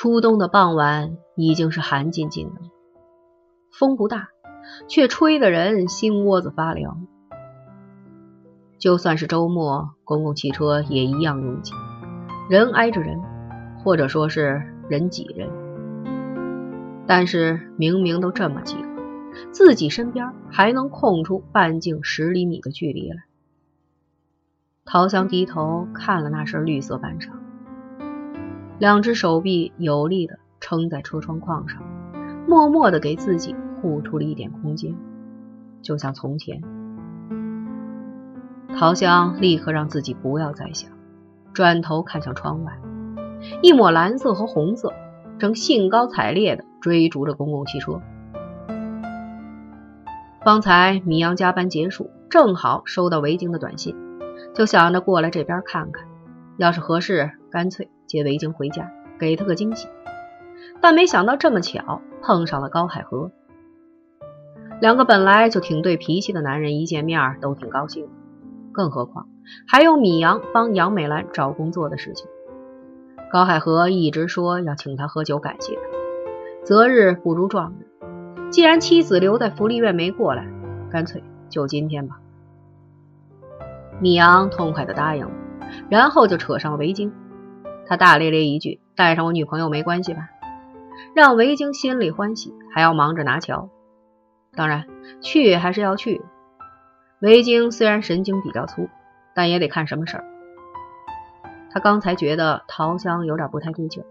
初冬的傍晚已经是寒津津的，风不大，却吹得人心窝子发凉。就算是周末，公共汽车也一样拥挤，人挨着人，或者说是人挤人。但是明明都这么挤了，自己身边还能空出半径十厘米的距离来。陶香低头看了那身绿色半裳。两只手臂有力地撑在车窗框上，默默地给自己护出了一点空间，就像从前。陶香立刻让自己不要再想，转头看向窗外，一抹蓝色和红色正兴高采烈地追逐着公共汽车。方才米阳加班结束，正好收到维京的短信，就想着过来这边看看，要是合适，干脆。接维京回家，给他个惊喜，但没想到这么巧碰上了高海河。两个本来就挺对脾气的男人一见面都挺高兴，更何况还有米阳帮杨美兰找工作的事情。高海河一直说要请他喝酒感谢他，择日不如撞日，既然妻子留在福利院没过来，干脆就今天吧。米阳痛快的答应了，然后就扯上了围巾。他大咧咧一句：“带上我女朋友没关系吧？”让维京心里欢喜，还要忙着拿桥。当然，去还是要去。维京虽然神经比较粗，但也得看什么事儿。他刚才觉得桃香有点不太对劲，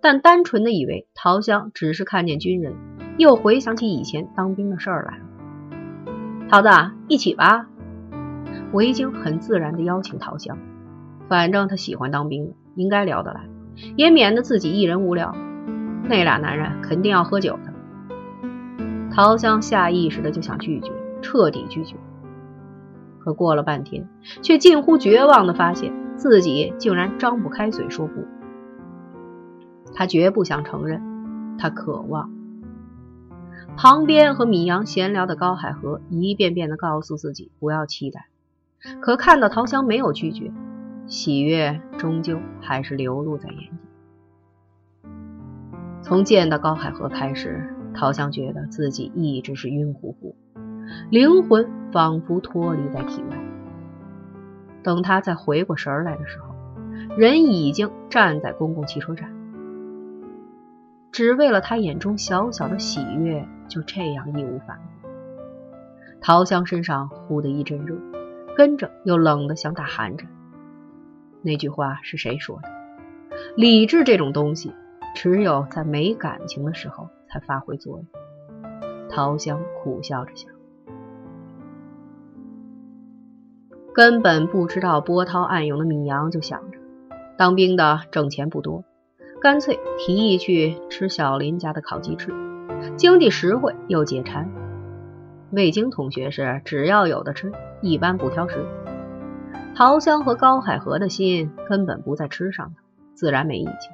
但单纯的以为桃香只是看见军人，又回想起以前当兵的事儿来了。桃子，一起吧。维京很自然地邀请桃香，反正他喜欢当兵。应该聊得来，也免得自己一人无聊。那俩男人肯定要喝酒的。陶香下意识的就想拒绝，彻底拒绝。可过了半天，却近乎绝望的发现自己竟然张不开嘴说不。他绝不想承认，他渴望。旁边和米阳闲聊的高海河一遍遍的告诉自己不要期待，可看到陶香没有拒绝。喜悦终究还是流露在眼底。从见到高海河开始，陶香觉得自己一直是晕乎乎，灵魂仿佛脱离在体外。等他再回过神来的时候，人已经站在公共汽车站，只为了他眼中小小的喜悦，就这样义无反顾。陶香身上忽的一阵热，跟着又冷得像打寒颤。那句话是谁说的？理智这种东西，只有在没感情的时候才发挥作用。陶香苦笑着想，根本不知道波涛暗涌的米阳就想着，当兵的挣钱不多，干脆提议去吃小林家的烤鸡翅，经济实惠又解馋。魏京同学是只要有的吃，一般不挑食。陶香和高海河的心根本不在吃上，自然没意见。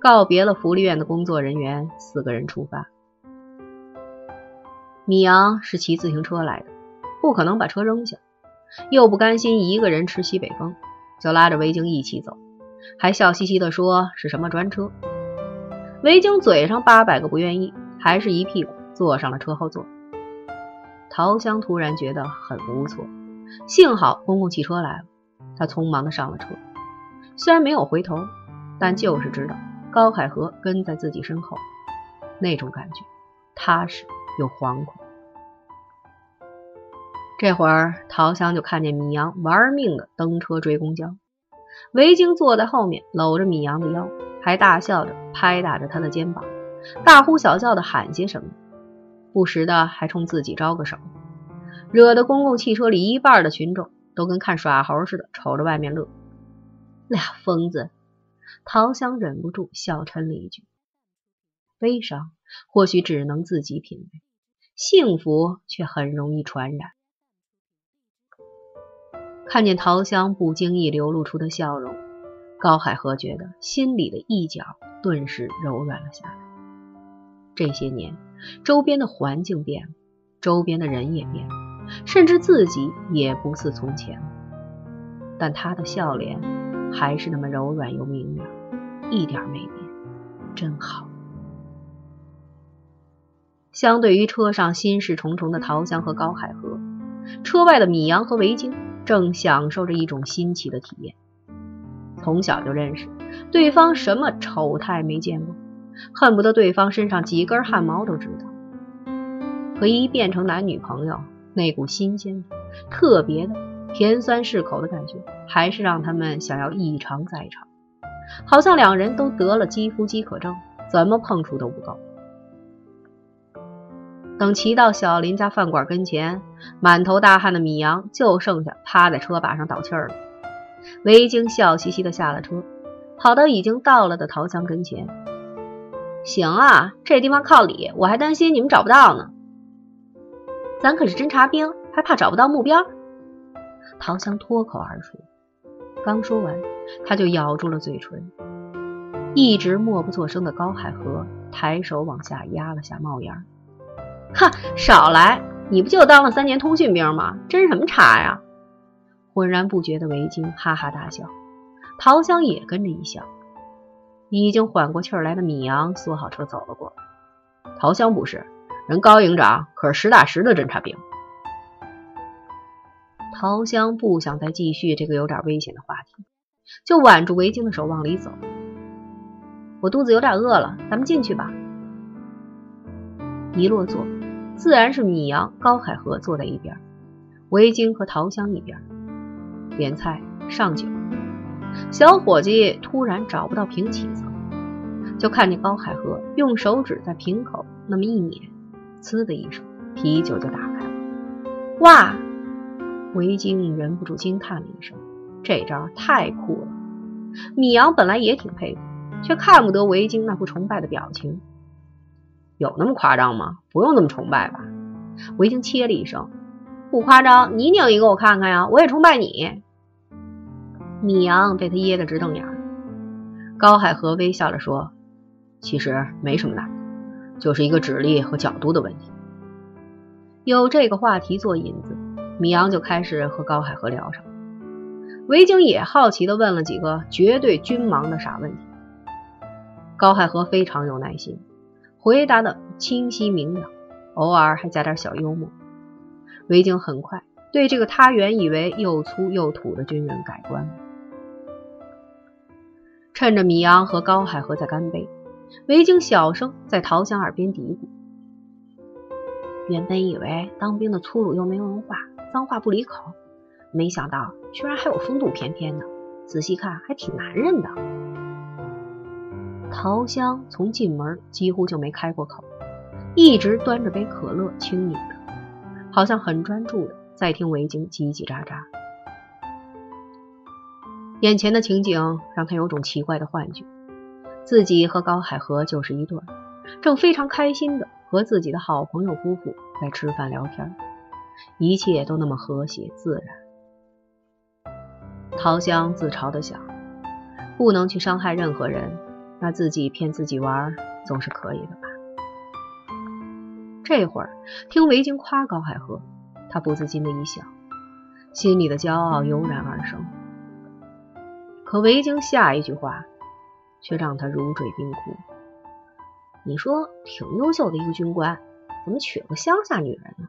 告别了福利院的工作人员，四个人出发。米阳是骑自行车来的，不可能把车扔下，又不甘心一个人吃西北风，就拉着维京一起走，还笑嘻嘻的说是什么专车。维京嘴上八百个不愿意，还是一屁股坐上了车后座。陶香突然觉得很无措。幸好公共汽车来了，他匆忙的上了车。虽然没有回头，但就是知道高海河跟在自己身后，那种感觉踏实又惶恐。这会儿，陶香就看见米阳玩命的蹬车追公交，维京坐在后面搂着米阳的腰，还大笑着拍打着他的肩膀，大呼小叫的喊些什么，不时的还冲自己招个手。惹得公共汽车里一半的群众都跟看耍猴似的，瞅着外面乐。俩疯子，陶香忍不住笑嗔了一句：“悲伤或许只能自己品味，幸福却很容易传染。”看见陶香不经意流露出的笑容，高海河觉得心里的一角顿时柔软了下来。这些年，周边的环境变了，周边的人也变了。甚至自己也不似从前了，但他的笑脸还是那么柔软又明亮，一点没变。真好。相对于车上心事重重的桃香和高海河，车外的米阳和维京正享受着一种新奇的体验。从小就认识对方，什么丑态没见过，恨不得对方身上几根汗毛都知道。可一变成男女朋友，那股新鲜的、特别的、甜酸适口的感觉，还是让他们想要一尝再尝，好像两人都得了肌肤饥渴症，怎么碰触都不够。等骑到小林家饭馆跟前，满头大汗的米阳就剩下趴在车把上倒气儿了。维京笑嘻嘻的下了车，跑到已经到了的陶强跟前。行啊，这地方靠里，我还担心你们找不到呢。咱可是侦察兵，还怕找不到目标？陶香脱口而出。刚说完，他就咬住了嘴唇。一直默不作声的高海河抬手往下压了下帽檐。哈，少来！你不就当了三年通讯兵吗？侦什么查呀？浑然不觉的维京哈哈大笑，陶香也跟着一笑。已经缓过气来的米阳缩好车走了过来。陶香不是，人高营长可是实打实的侦察兵。陶香不想再继续这个有点危险的话题，就挽住维京的手往里走。我肚子有点饿了，咱们进去吧。一落座。自然是米阳、高海河坐在一边，维京和桃香一边。点菜上酒，小伙计突然找不到瓶起子，就看见高海河用手指在瓶口那么一捻，呲的一声，啤酒就打开了。哇！维京忍不住惊叹了一声，这招太酷了。米阳本来也挺佩服，却看不得维京那副崇拜的表情。有那么夸张吗？不用那么崇拜吧。维京切了一声，不夸张，你拧一个我看看呀，我也崇拜你。米阳被他噎得直瞪眼。高海河微笑着说：“其实没什么难，就是一个指力和角度的问题。”有这个话题做引子，米阳就开始和高海河聊上。维京也好奇地问了几个绝对军盲的傻问题。高海河非常有耐心。回答的清晰明了，偶尔还加点小幽默。维京很快对这个他原以为又粗又土的军人改观。趁着米阳和高海河在干杯，维京小声在陶香耳边嘀咕：“原本以为当兵的粗鲁又没文化，脏话不离口，没想到居然还有风度翩翩的。仔细看，还挺男人的。”陶香从进门几乎就没开过口，一直端着杯可乐轻饮着，好像很专注的在听维京叽叽喳喳。眼前的情景让他有种奇怪的幻觉，自己和高海河就是一对，正非常开心的和自己的好朋友夫妇在吃饭聊天，一切都那么和谐自然。陶香自嘲的想，不能去伤害任何人。那自己骗自己玩总是可以的吧？这会儿听维京夸高海河，他不自禁的一笑，心里的骄傲油然而生。可维京下一句话却让他如坠冰窟。你说挺优秀的一个军官，怎么娶了个乡下女人呢？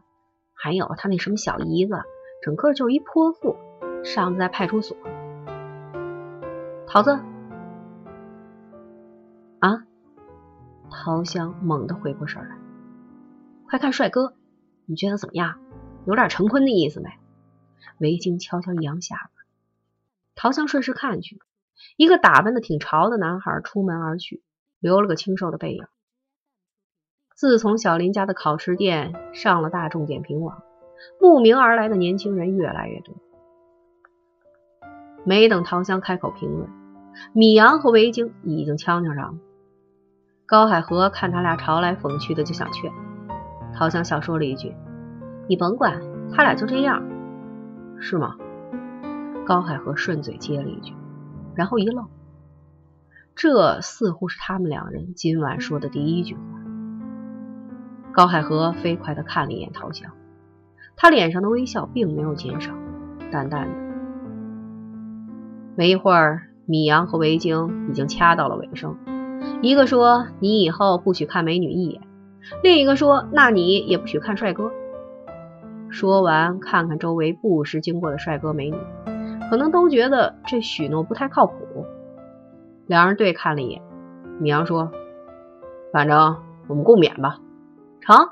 还有他那什么小姨子，整个就是一泼妇，上次在派出所，桃子。啊！陶香猛地回过神来，快看帅哥，你觉得怎么样？有点陈坤的意思没？维京悄悄扬下巴。陶香顺势看去，一个打扮的挺潮的男孩出门而去，留了个清瘦的背影。自从小林家的烤翅店上了大众点评网，慕名而来的年轻人越来越多。没等陶香开口评论，米阳和维京已经呛呛上了。高海河看他俩嘲来讽去的，就想劝。陶香笑说了一句：“你甭管，他俩就这样，是吗？”高海河顺嘴接了一句，然后一愣。这似乎是他们两人今晚说的第一句话。高海河飞快的看了一眼陶香，他脸上的微笑并没有减少，淡淡的。没一会儿，米阳和维京已经掐到了尾声。一个说你以后不许看美女一眼，另一个说那你也不许看帅哥。说完，看看周围不时经过的帅哥美女，可能都觉得这许诺不太靠谱。两人对看了一眼，米阳说：“反正我们共勉吧。”成，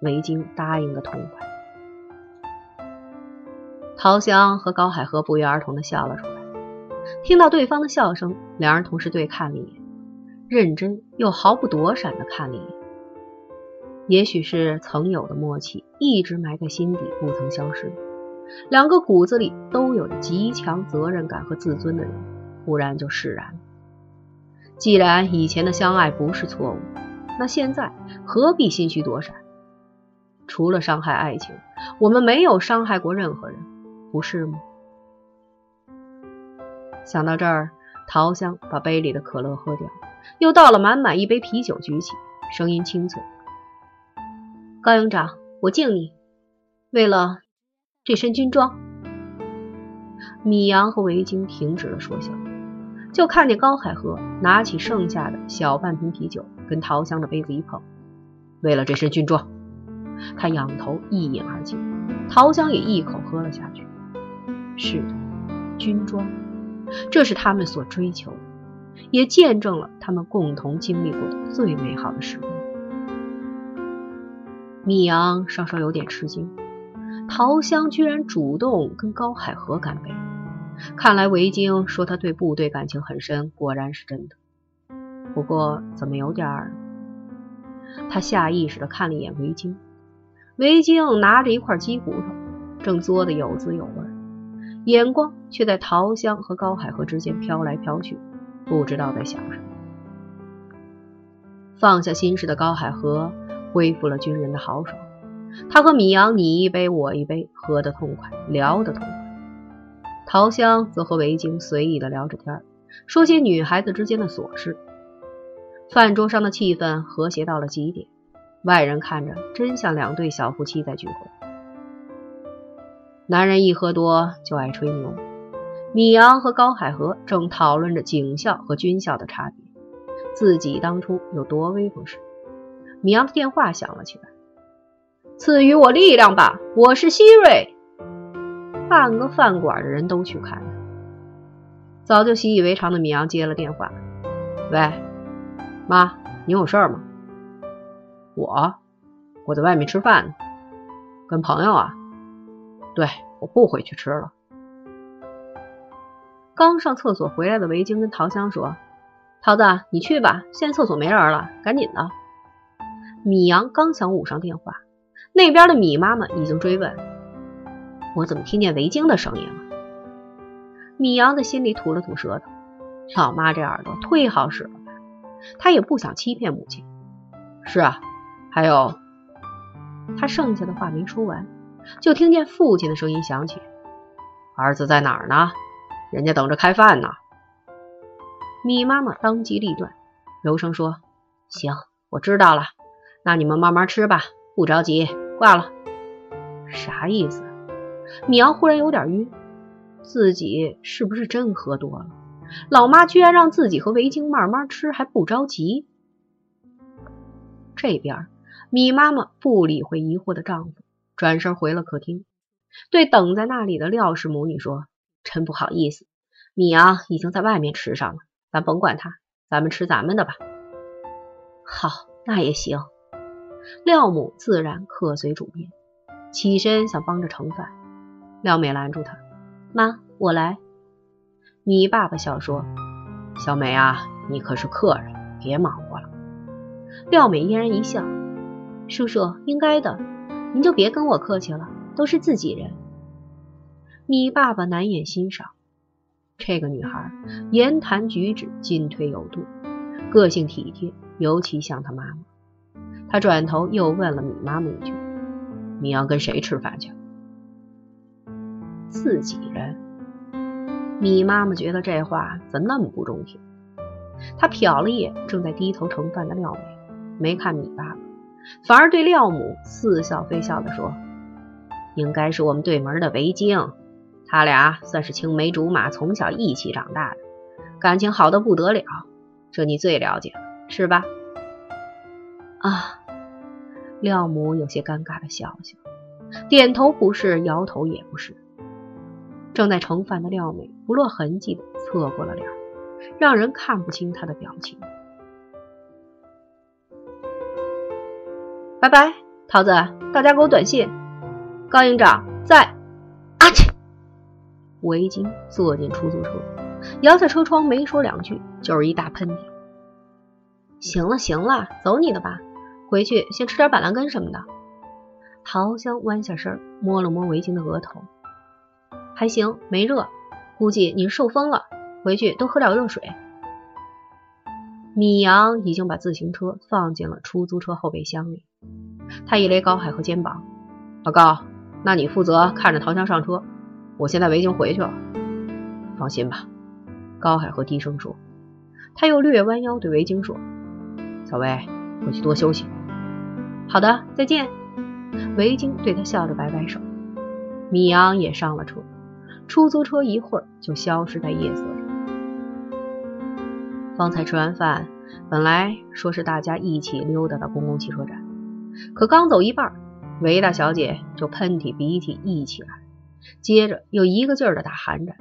维京答应个痛快。陶香和高海河不约而同的笑了出来。听到对方的笑声，两人同时对看了一眼，认真又毫不躲闪的看了一眼。也许是曾有的默契，一直埋在心底，不曾消失。两个骨子里都有着极强责任感和自尊的人，忽然就释然了。既然以前的相爱不是错误，那现在何必心虚躲闪？除了伤害爱情，我们没有伤害过任何人，不是吗？想到这儿，陶香把杯里的可乐喝掉，又倒了满满一杯啤酒，举起，声音清脆。高营长，我敬你。为了这身军装，米阳和维京停止了说笑，就看见高海河拿起剩下的小半瓶啤酒，跟陶香的杯子一碰。为了这身军装，他仰头一饮而尽，陶香也一口喝了下去。是的，军装，这是他们所追求的，也见证了他们共同经历过的最美好的时光。米阳稍稍有点吃惊，陶香居然主动跟高海河干杯。看来维京说他对部队感情很深，果然是真的。不过怎么有点……他下意识的看了一眼维京，维京拿着一块鸡骨头，正嘬得有滋有味，眼光却在陶香和高海河之间飘来飘去，不知道在想什么。放下心事的高海河。恢复了军人的豪爽，他和米阳你一杯我一杯，喝得痛快，聊得痛快。陶香则和维京随意的聊着天，说些女孩子之间的琐事。饭桌上的气氛和谐到了极点，外人看着真像两对小夫妻在聚会。男人一喝多就爱吹牛，米阳和高海河正讨论着警校和军校的差别，自己当初有多威风时。米阳的电话响了起来，赐予我力量吧，我是希瑞。半个饭馆的人都去看他，早就习以为常的米阳接了电话：“喂，妈，你有事吗？我，我在外面吃饭呢，跟朋友啊。对，我不回去吃了。刚上厕所回来的维京跟桃香说：“桃子，你去吧，现在厕所没人了，赶紧的。”米阳刚想捂上电话，那边的米妈妈已经追问：“我怎么听见围巾的声音了？”米阳在心里吐了吐舌头，老妈这耳朵忒好使了吧？他也不想欺骗母亲。是啊，还有……他剩下的话没说完，就听见父亲的声音响起：“儿子在哪儿呢？人家等着开饭呢。”米妈妈当机立断，柔声说：“行，我知道了。”那你们慢慢吃吧，不着急。挂了，啥意思？米阳忽然有点晕，自己是不是真喝多了？老妈居然让自己和维京慢慢吃，还不着急。这边，米妈妈不理会疑惑的丈夫，转身回了客厅，对等在那里的廖氏母女说：“真不好意思，米阳已经在外面吃上了，咱甭管他，咱们吃咱们的吧。”好，那也行。廖母自然客随主便，起身想帮着盛饭，廖美拦住他：“妈，我来。”你爸爸笑说：“小美啊，你可是客人，别忙活了。”廖美嫣然一笑：“叔叔应该的，您就别跟我客气了，都是自己人。”你爸爸难掩欣赏，这个女孩言谈举止进退有度，个性体贴，尤其像她妈妈。他转头又问了米妈妈一句：“你要跟谁吃饭去？”自己人。米妈妈觉得这话怎那么不中听？她瞟了一眼正在低头盛饭的廖美，没看米爸爸，反而对廖母似笑非笑的说：“应该是我们对门的维京，他俩算是青梅竹马，从小一起长大的，感情好的不得了，这你最了解了。”是吧？啊，廖母有些尴尬的笑笑，点头不是，摇头也不是。正在盛饭的廖美不落痕迹的侧过了脸，让人看不清她的表情。拜拜，桃子，大家给我短信。高营长在。阿切，围巾坐进出租车，摇下车窗，没说两句，就是一大喷嚏。行了行了，走你的吧，回去先吃点板蓝根什么的。桃香弯下身，摸了摸围巾的额头。还行，没热，估计你是受风了。回去多喝点热水。米阳已经把自行车放进了出租车后备箱里，他一勒高海河肩膀：“老高，那你负责看着桃香上车，我现在围巾回去了。”放心吧，高海河低声说。他又略弯腰对围巾说：“小薇，回去多休息。”好的，再见。维京对他笑着摆摆手。米阳也上了车。出租车一会儿就消失在夜色里。方才吃完饭，本来说是大家一起溜达到公共汽车站，可刚走一半，韦大小姐就喷嚏鼻涕一起来，接着又一个劲儿的打寒战，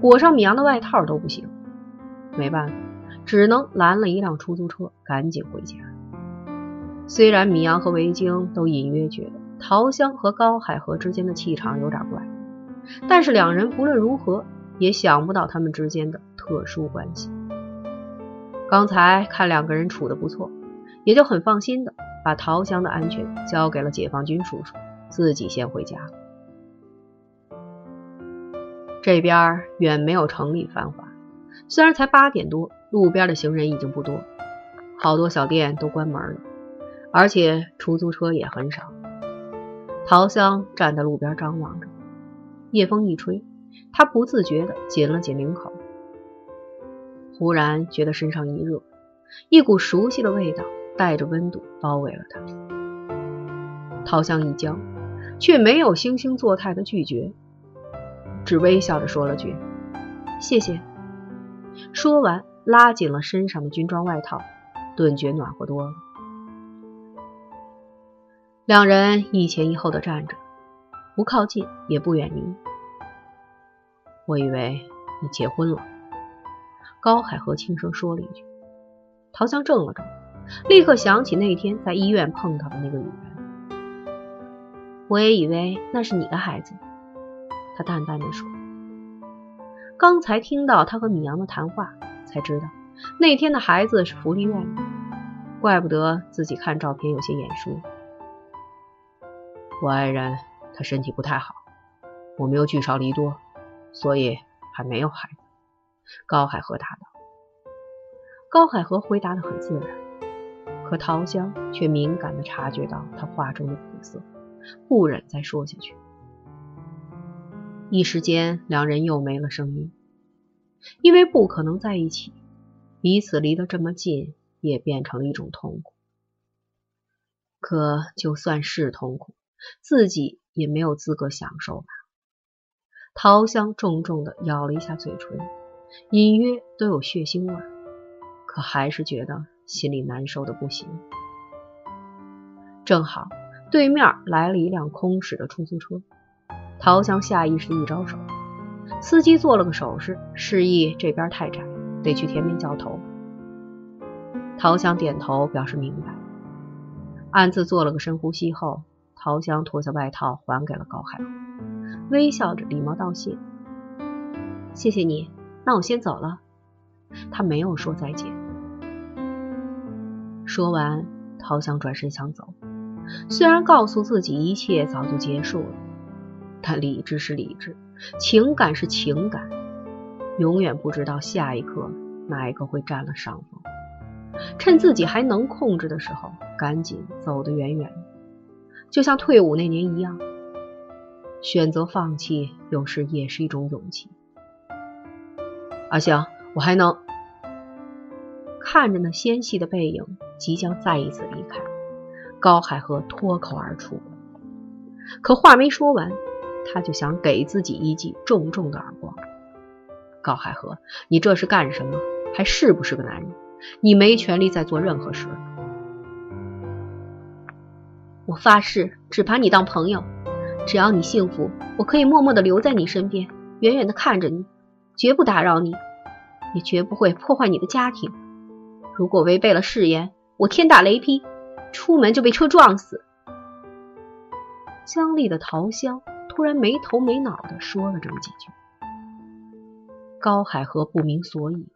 裹上米阳的外套都不行。没办法，只能拦了一辆出租车，赶紧回家。虽然米阳和维京都隐约觉得桃香和高海河之间的气场有点怪。但是两人不论如何也想不到他们之间的特殊关系。刚才看两个人处的不错，也就很放心的把桃香的安全交给了解放军叔叔，自己先回家。这边远没有城里繁华，虽然才八点多，路边的行人已经不多，好多小店都关门了，而且出租车也很少。陶香站在路边张望着。夜风一吹，他不自觉地紧了紧领口，忽然觉得身上一热，一股熟悉的味道带着温度包围了他。陶香一僵，却没有惺惺作态的拒绝，只微笑着说了句：“谢谢。”说完，拉紧了身上的军装外套，顿觉暖和多了。两人一前一后的站着。不靠近，也不远离。我以为你结婚了。高海河轻声说了一句。陶香怔了怔，立刻想起那天在医院碰到的那个女人。我也以为那是你的孩子。他淡淡的说。刚才听到他和米阳的谈话，才知道那天的孩子是福利院的，怪不得自己看照片有些眼熟。我爱人。他身体不太好，我们又聚少离多，所以还没有孩子。高海河答道。高海河回答的很自然，可桃香却敏感的察觉到他话中的苦涩，不忍再说下去。一时间，两人又没了声音，因为不可能在一起，彼此离得这么近，也变成了一种痛苦。可就算是痛苦，自己。也没有资格享受吧。桃香重重的咬了一下嘴唇，隐约都有血腥味，可还是觉得心里难受的不行。正好对面来了一辆空驶的出租车，桃香下意识一招手，司机做了个手势，示意这边太窄，得去前面交头。桃香点头表示明白，暗自做了个深呼吸后。桃香脱下外套还给了高海河，微笑着礼貌道谢：“谢谢你，那我先走了。”他没有说再见。说完，桃香转身想走，虽然告诉自己一切早就结束了，但理智是理智，情感是情感，永远不知道下一刻哪一个会占了上风。趁自己还能控制的时候，赶紧走得远远的。就像退伍那年一样，选择放弃有时也是一种勇气。阿香，我还能看着那纤细的背影即将再一次离开，高海河脱口而出。可话没说完，他就想给自己一记重重的耳光。高海河，你这是干什么？还是不是个男人？你没权利再做任何事。我发誓，只把你当朋友。只要你幸福，我可以默默的留在你身边，远远的看着你，绝不打扰你，也绝不会破坏你的家庭。如果违背了誓言，我天打雷劈，出门就被车撞死。僵立的陶香突然没头没脑的说了这么几句。高海河不明所以，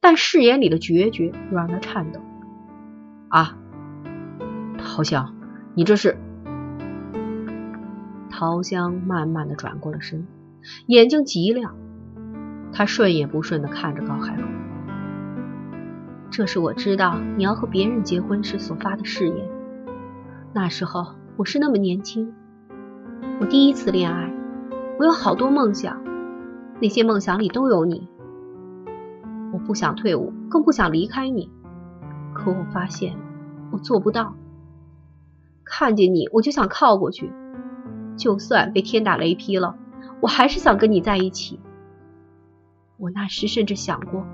但誓言里的决绝又让他颤抖。啊，陶香。你这是？陶香慢慢的转过了身，眼睛极亮，他顺也不顺的看着高海龙。这是我知道你要和别人结婚时所发的誓言。那时候我是那么年轻，我第一次恋爱，我有好多梦想，那些梦想里都有你。我不想退伍，更不想离开你，可我发现我做不到。看见你，我就想靠过去，就算被天打雷劈了，我还是想跟你在一起。我那时甚至想过，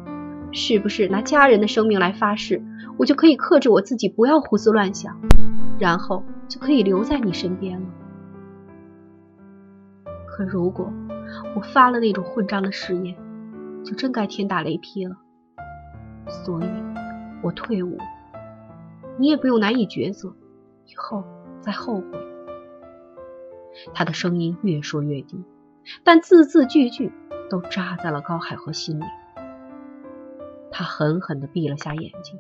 是不是拿家人的生命来发誓，我就可以克制我自己，不要胡思乱想，然后就可以留在你身边了。可如果我发了那种混账的誓言，就真该天打雷劈了。所以，我退伍，你也不用难以抉择。以后再后悔。他的声音越说越低，但字字句句都扎在了高海河心里。他狠狠地闭了下眼睛，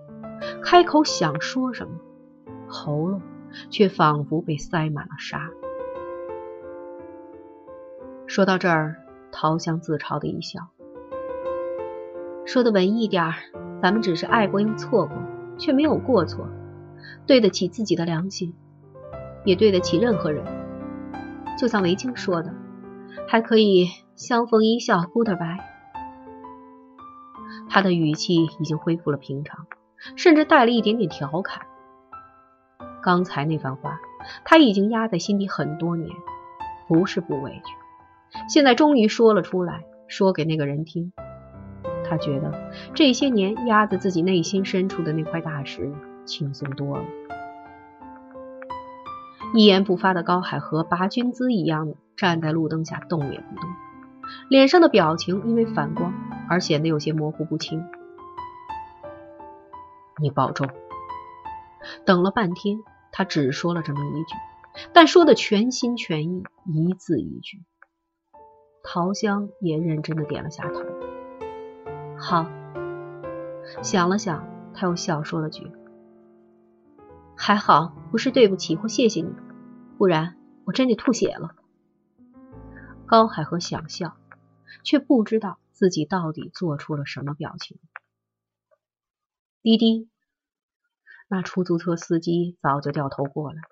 开口想说什么，喉咙却仿佛被塞满了沙。说到这儿，陶香自嘲的一笑，说的文艺点咱们只是爱过又错过，却没有过错。对得起自己的良心，也对得起任何人。就像维京说的，还可以相逢一笑，Goodbye。他的语气已经恢复了平常，甚至带了一点点调侃。刚才那番话，他已经压在心底很多年，不是不委屈，现在终于说了出来，说给那个人听。他觉得这些年压在自己内心深处的那块大石。轻松多了。一言不发的高海河拔军姿一样的站在路灯下，动也不动，脸上的表情因为反光而显得有些模糊不清。你保重。等了半天，他只说了这么一句，但说的全心全意，一字一句。陶香也认真的点了下头。好。想了想，他又笑说了句。还好，不是对不起或谢谢你，不然我真得吐血了。高海河想笑，却不知道自己到底做出了什么表情。滴滴，那出租车司机早就掉头过来，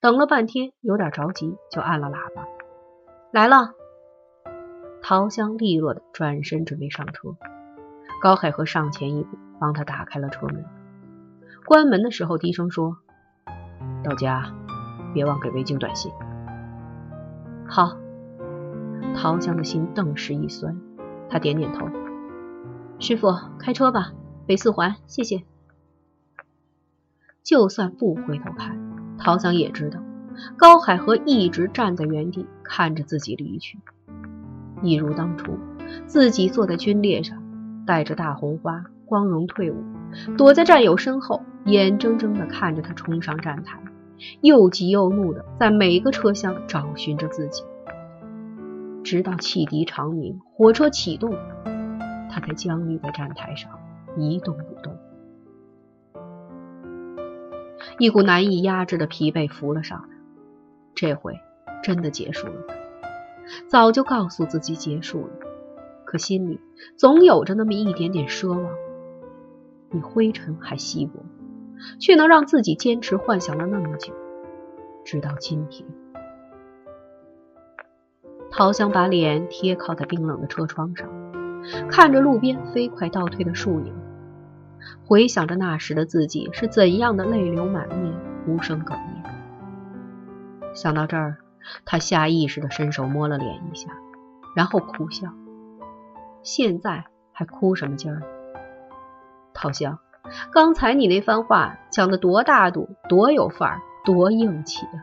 等了半天，有点着急，就按了喇叭。来了。陶香利落的转身准备上车，高海河上前一步，帮他打开了车门。关门的时候，低声说。到家别忘给维京短信。好，陶香的心顿时一酸，他点点头。师傅，开车吧，北四环，谢谢。就算不回头看，陶香也知道，高海河一直站在原地看着自己离去，一如当初自己坐在军列上，带着大红花，光荣退伍，躲在战友身后，眼睁睁的看着他冲上站台。又急又怒的在每个车厢找寻着自己，直到汽笛长鸣，火车启动，他才僵立在站台上一动不动。一股难以压制的疲惫浮了上来，这回真的结束了。早就告诉自己结束了，可心里总有着那么一点点奢望，比灰尘还稀薄。却能让自己坚持幻想了那么久，直到今天。陶香把脸贴靠在冰冷的车窗上，看着路边飞快倒退的树影，回想着那时的自己是怎样的泪流满面、无声哽咽。想到这儿，他下意识的伸手摸了脸一下，然后苦笑。现在还哭什么劲儿？陶香。刚才你那番话讲的多大度，多有范儿，多硬气啊！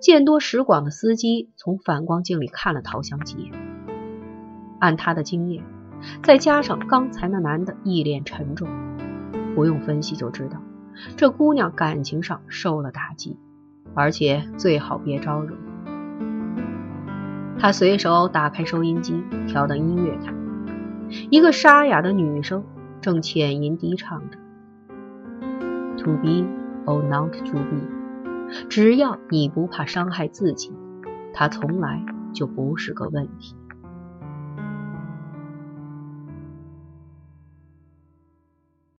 见多识广的司机从反光镜里看了陶香几眼，按他的经验，再加上刚才那男的一脸沉重，不用分析就知道，这姑娘感情上受了打击，而且最好别招惹。他随手打开收音机，调到音乐台，一个沙哑的女声正浅吟低唱着：“To be or not to be。”只要你不怕伤害自己，它从来就不是个问题。